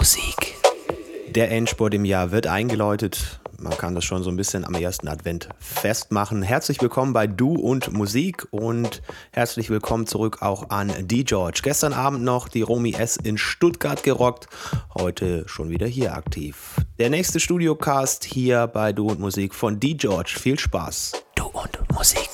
Musik. Der Endspurt im Jahr wird eingeläutet. Man kann das schon so ein bisschen am ersten Advent festmachen. Herzlich willkommen bei Du und Musik und herzlich willkommen zurück auch an D. George. Gestern Abend noch die Romy S in Stuttgart gerockt, heute schon wieder hier aktiv. Der nächste Studiocast hier bei Du und Musik von D. George. Viel Spaß. Du und Musik.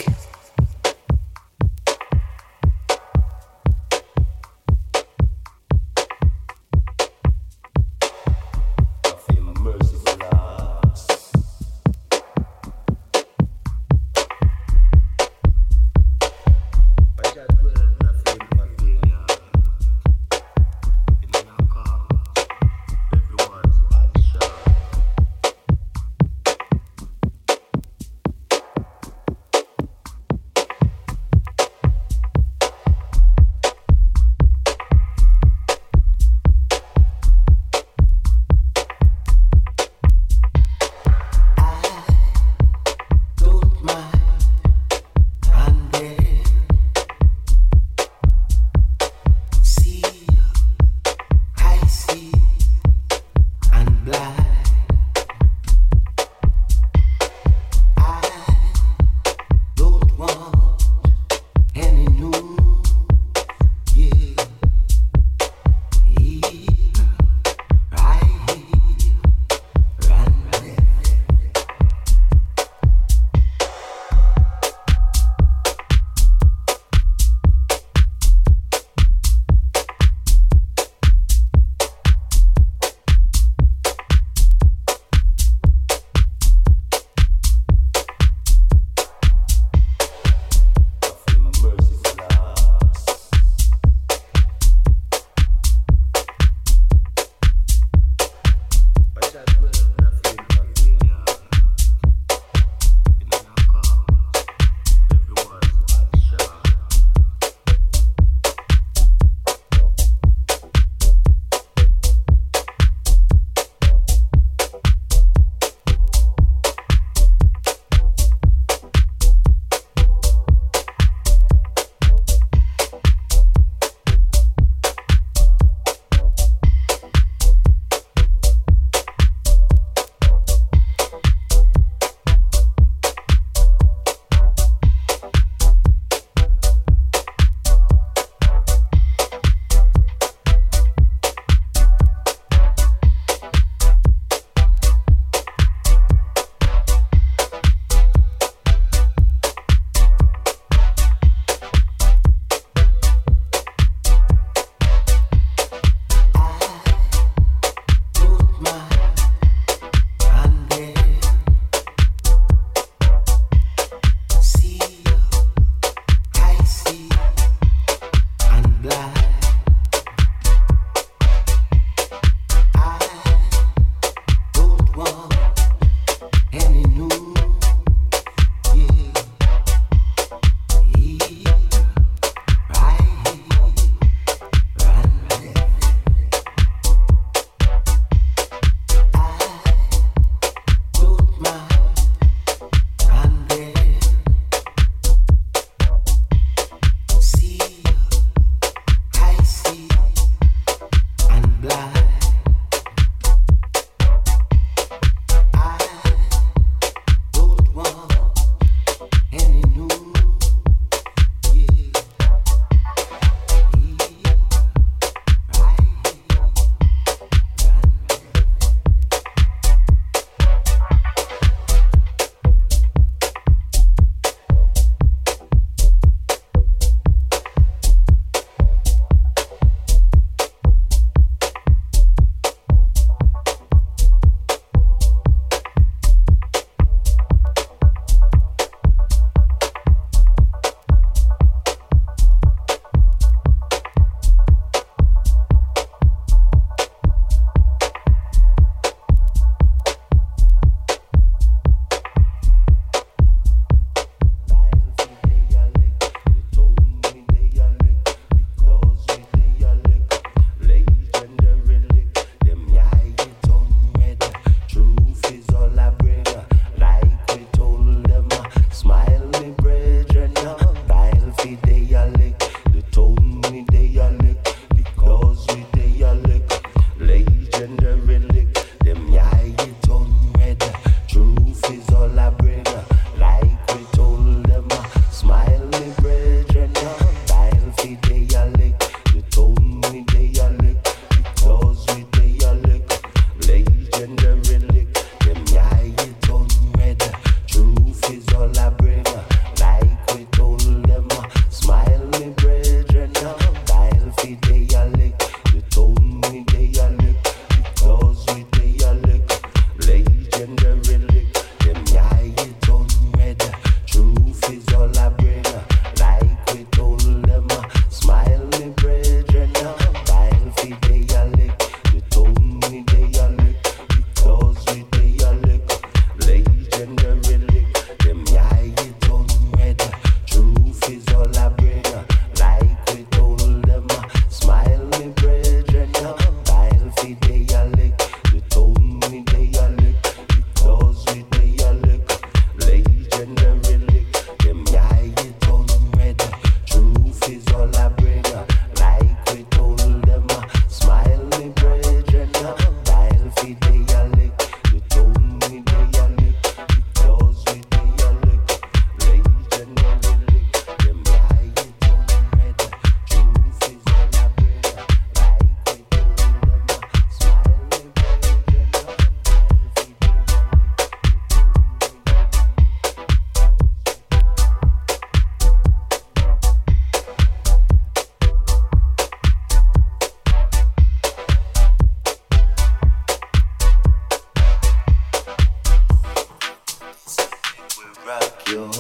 yo.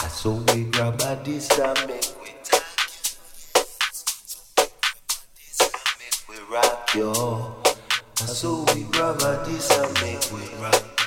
I saw we grab a distance, make we rock, yo. I saw we grab a distance, make we rock.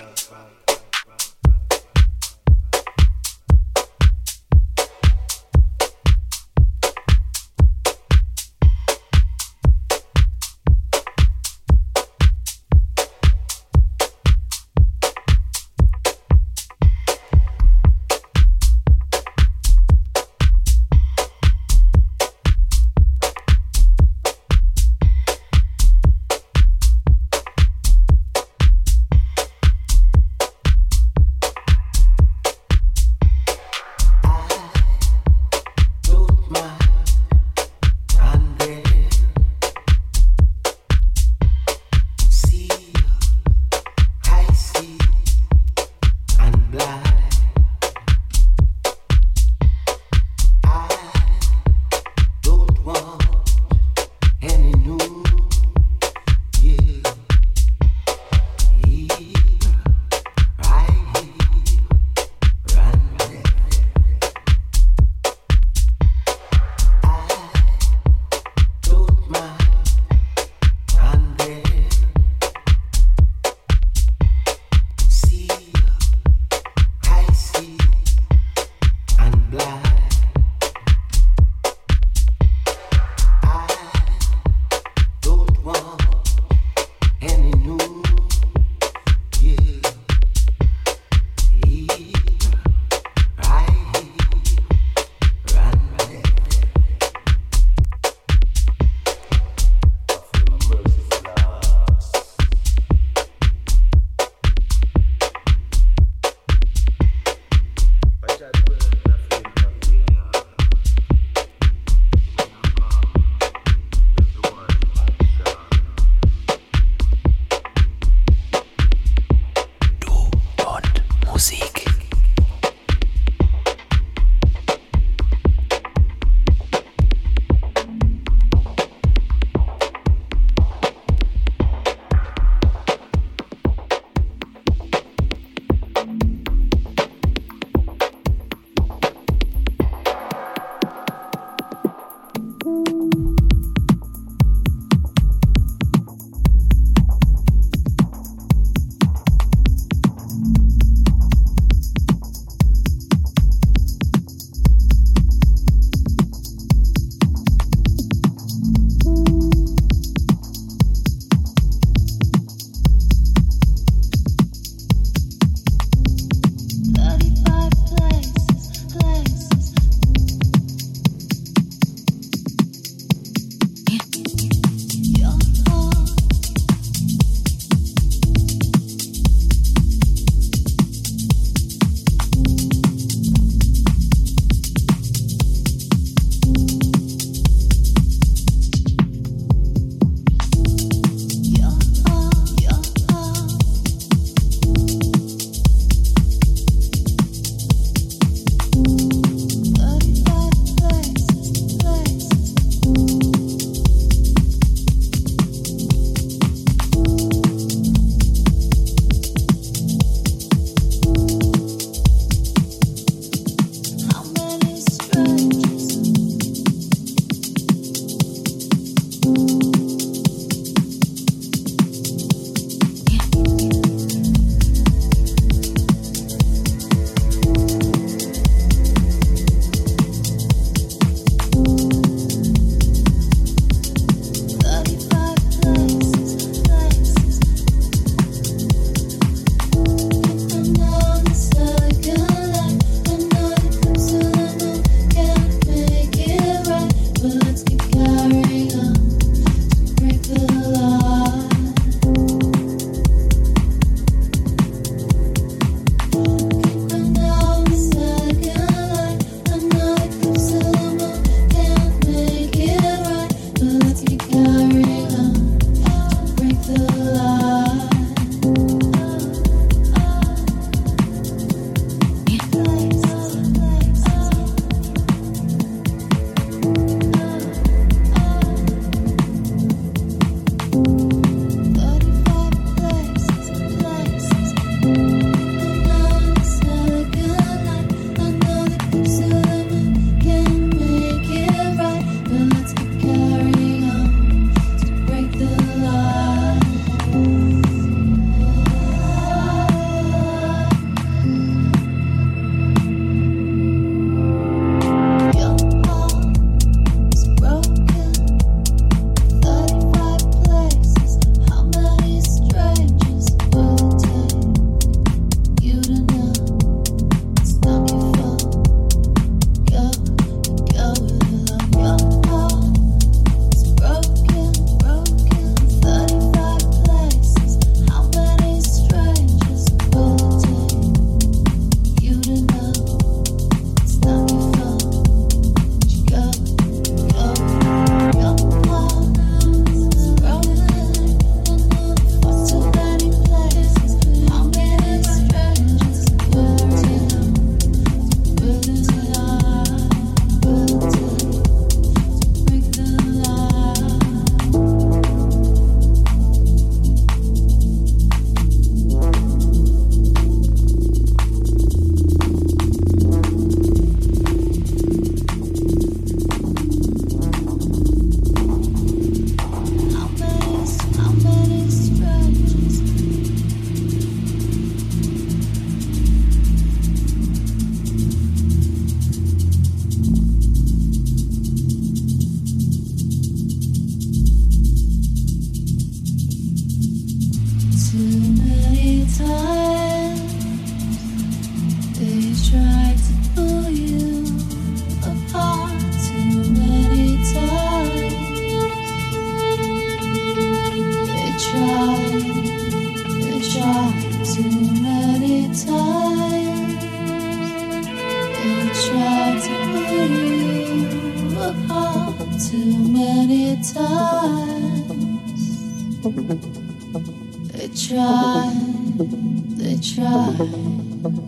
thank you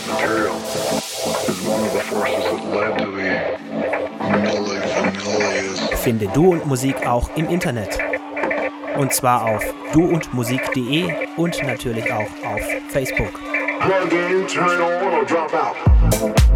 derived material is one of the forces that led to the Finde Du und Musik auch im Internet. Und zwar auf duundmusik.de und natürlich auch auf Facebook. Plug in, turn on or drop out.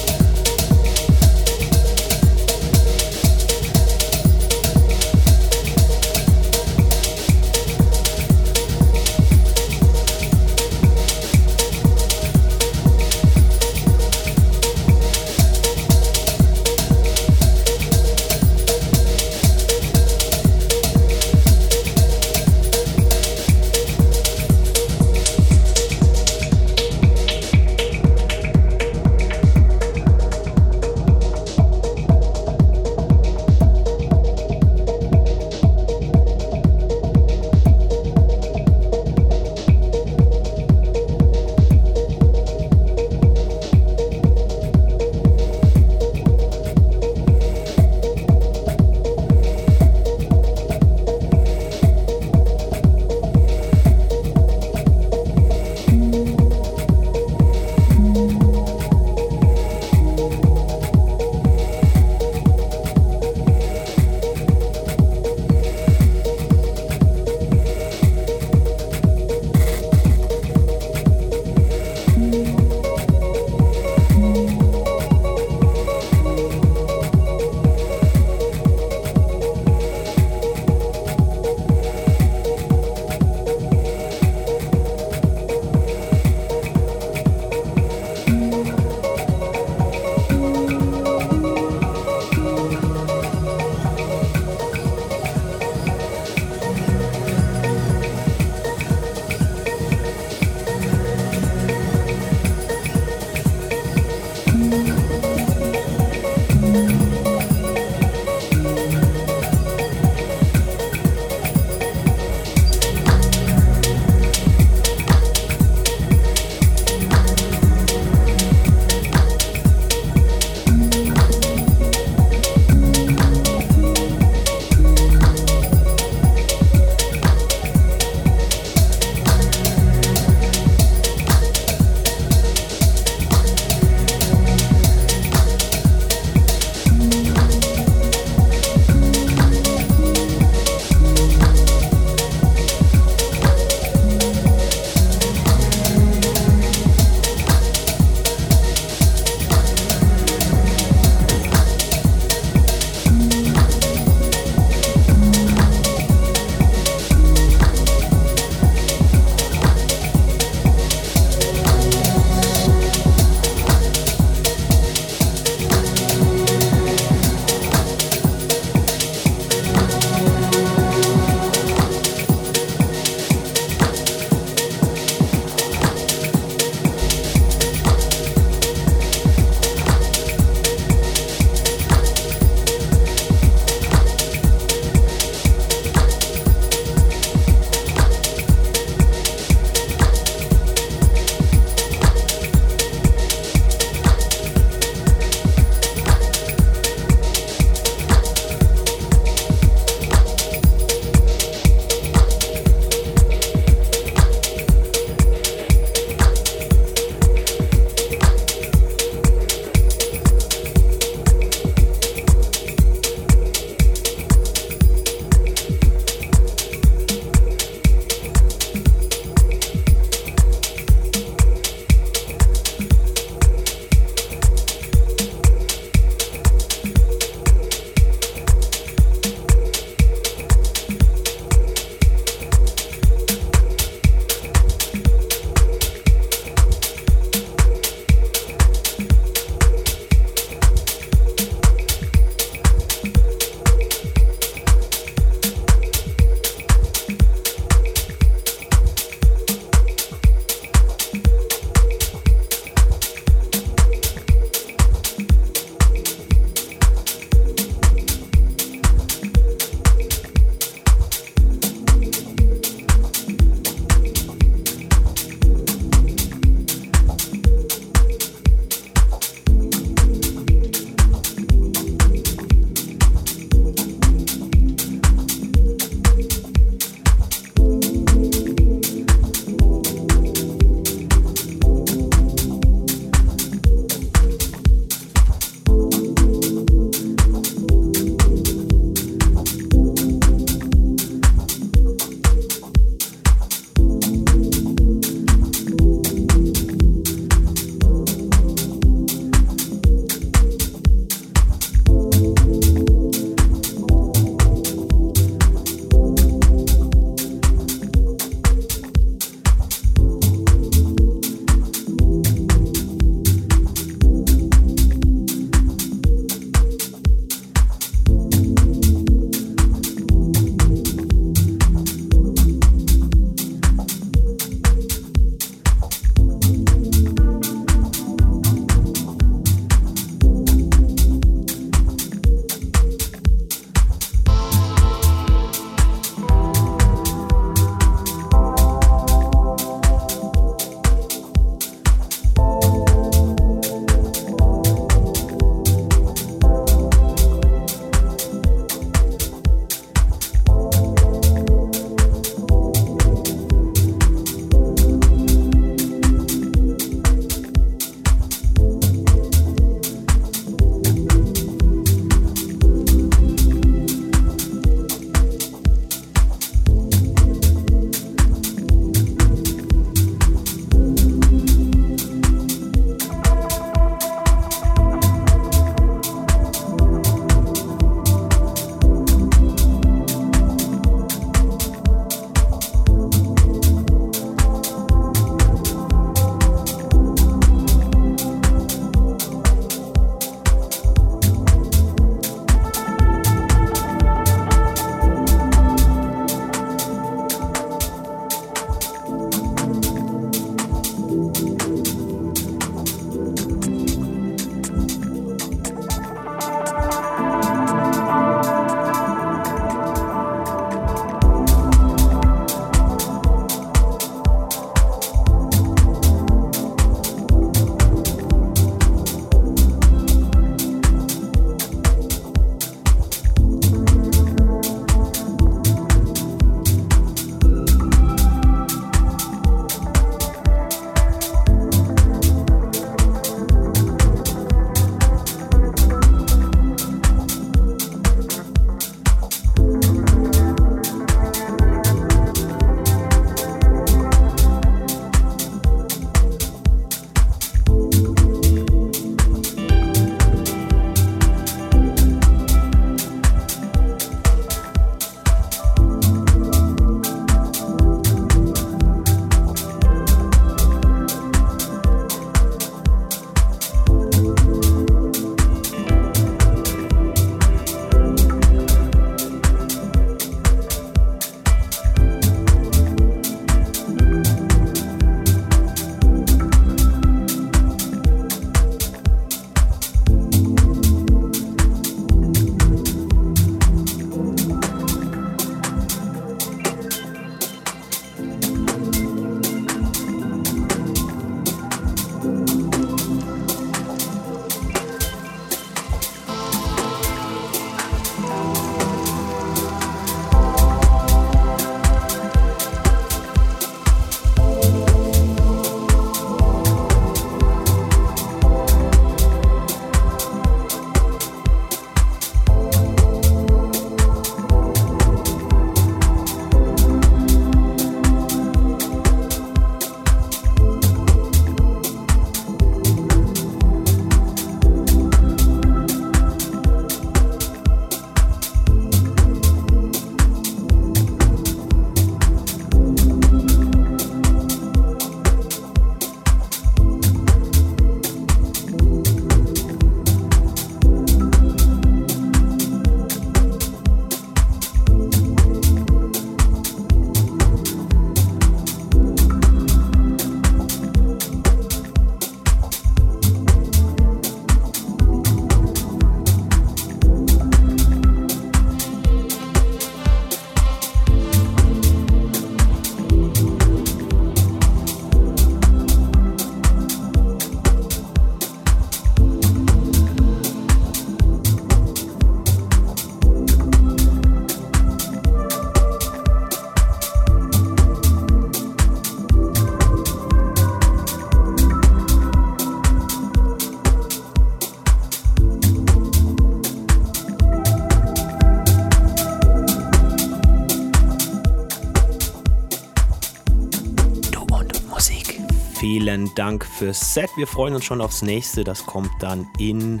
Vielen Dank fürs Set. Wir freuen uns schon aufs nächste. Das kommt dann in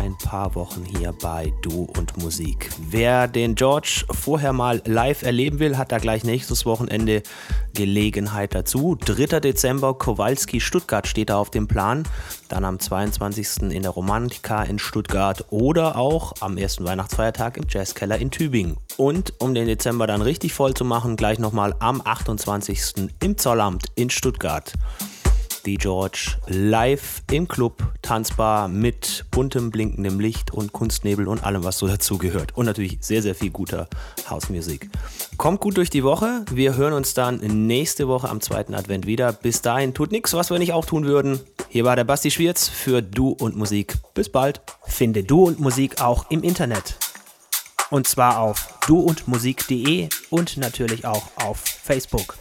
ein paar Wochen hier bei Du und Musik. Wer den George vorher mal live erleben will, hat da gleich nächstes Wochenende Gelegenheit dazu. 3. Dezember, Kowalski Stuttgart steht da auf dem Plan. Dann am 22. in der Romantika in Stuttgart oder auch am ersten Weihnachtsfeiertag im Jazzkeller in Tübingen. Und um den Dezember dann richtig voll zu machen, gleich nochmal am 28. im Zollamt in Stuttgart die George live im Club, tanzbar mit buntem, blinkendem Licht und Kunstnebel und allem, was so dazugehört. Und natürlich sehr, sehr viel guter Hausmusik. Kommt gut durch die Woche. Wir hören uns dann nächste Woche am zweiten Advent wieder. Bis dahin tut nichts, was wir nicht auch tun würden. Hier war der Basti Schwierz für Du und Musik. Bis bald. Finde Du und Musik auch im Internet. Und zwar auf duundmusik.de und natürlich auch auf Facebook.